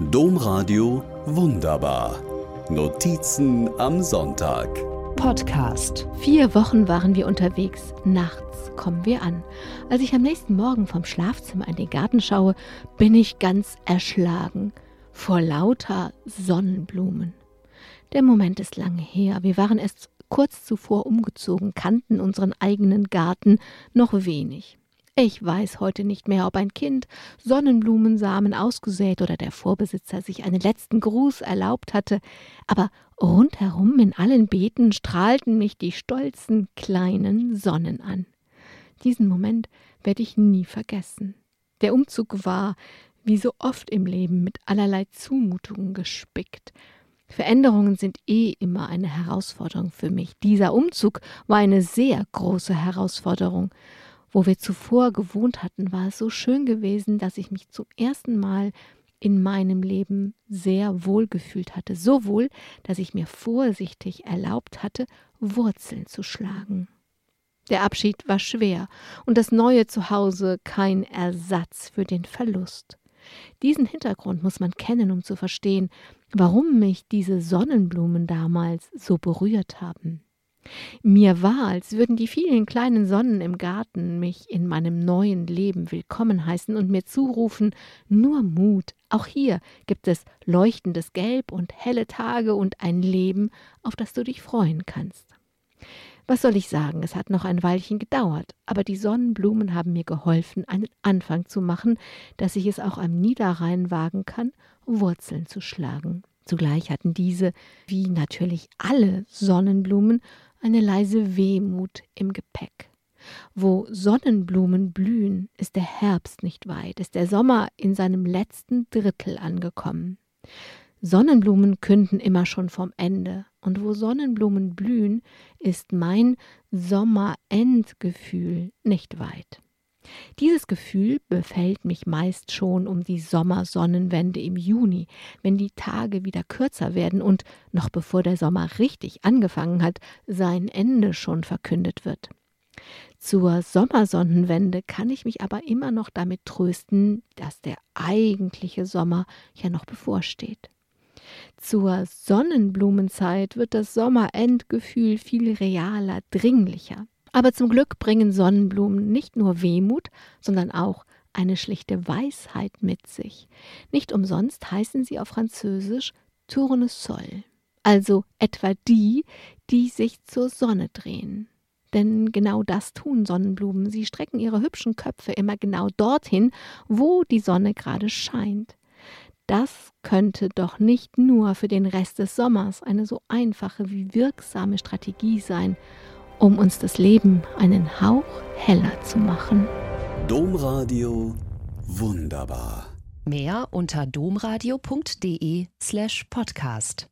Domradio Wunderbar. Notizen am Sonntag. Podcast. Vier Wochen waren wir unterwegs. Nachts kommen wir an. Als ich am nächsten Morgen vom Schlafzimmer in den Garten schaue, bin ich ganz erschlagen vor lauter Sonnenblumen. Der Moment ist lange her. Wir waren erst kurz zuvor umgezogen, kannten unseren eigenen Garten noch wenig. Ich weiß heute nicht mehr, ob ein Kind Sonnenblumensamen ausgesät oder der Vorbesitzer sich einen letzten Gruß erlaubt hatte, aber rundherum in allen Beeten strahlten mich die stolzen kleinen Sonnen an. Diesen Moment werde ich nie vergessen. Der Umzug war, wie so oft im Leben, mit allerlei Zumutungen gespickt. Veränderungen sind eh immer eine Herausforderung für mich. Dieser Umzug war eine sehr große Herausforderung. Wo wir zuvor gewohnt hatten, war es so schön gewesen, dass ich mich zum ersten Mal in meinem Leben sehr wohl gefühlt hatte. So wohl, dass ich mir vorsichtig erlaubt hatte, Wurzeln zu schlagen. Der Abschied war schwer und das neue Zuhause kein Ersatz für den Verlust. Diesen Hintergrund muss man kennen, um zu verstehen, warum mich diese Sonnenblumen damals so berührt haben. Mir war, als würden die vielen kleinen Sonnen im Garten mich in meinem neuen Leben willkommen heißen und mir zurufen, nur Mut, auch hier gibt es leuchtendes Gelb und helle Tage und ein Leben, auf das du dich freuen kannst. Was soll ich sagen, es hat noch ein Weilchen gedauert, aber die Sonnenblumen haben mir geholfen, einen Anfang zu machen, dass ich es auch am Niederrhein wagen kann, Wurzeln zu schlagen. Zugleich hatten diese, wie natürlich alle Sonnenblumen, eine leise Wehmut im Gepäck. Wo Sonnenblumen blühen, ist der Herbst nicht weit, ist der Sommer in seinem letzten Drittel angekommen. Sonnenblumen künden immer schon vom Ende, und wo Sonnenblumen blühen, ist mein Sommerendgefühl nicht weit. Dieses Gefühl befällt mich meist schon um die Sommersonnenwende im Juni, wenn die Tage wieder kürzer werden und, noch bevor der Sommer richtig angefangen hat, sein Ende schon verkündet wird. Zur Sommersonnenwende kann ich mich aber immer noch damit trösten, dass der eigentliche Sommer ja noch bevorsteht. Zur Sonnenblumenzeit wird das Sommerendgefühl viel realer, dringlicher. Aber zum Glück bringen Sonnenblumen nicht nur Wehmut, sondern auch eine schlichte Weisheit mit sich. Nicht umsonst heißen sie auf Französisch Tournesol, also etwa die, die sich zur Sonne drehen. Denn genau das tun Sonnenblumen. Sie strecken ihre hübschen Köpfe immer genau dorthin, wo die Sonne gerade scheint. Das könnte doch nicht nur für den Rest des Sommers eine so einfache wie wirksame Strategie sein, um uns das Leben einen Hauch heller zu machen. Domradio wunderbar. Mehr unter domradio.de slash podcast.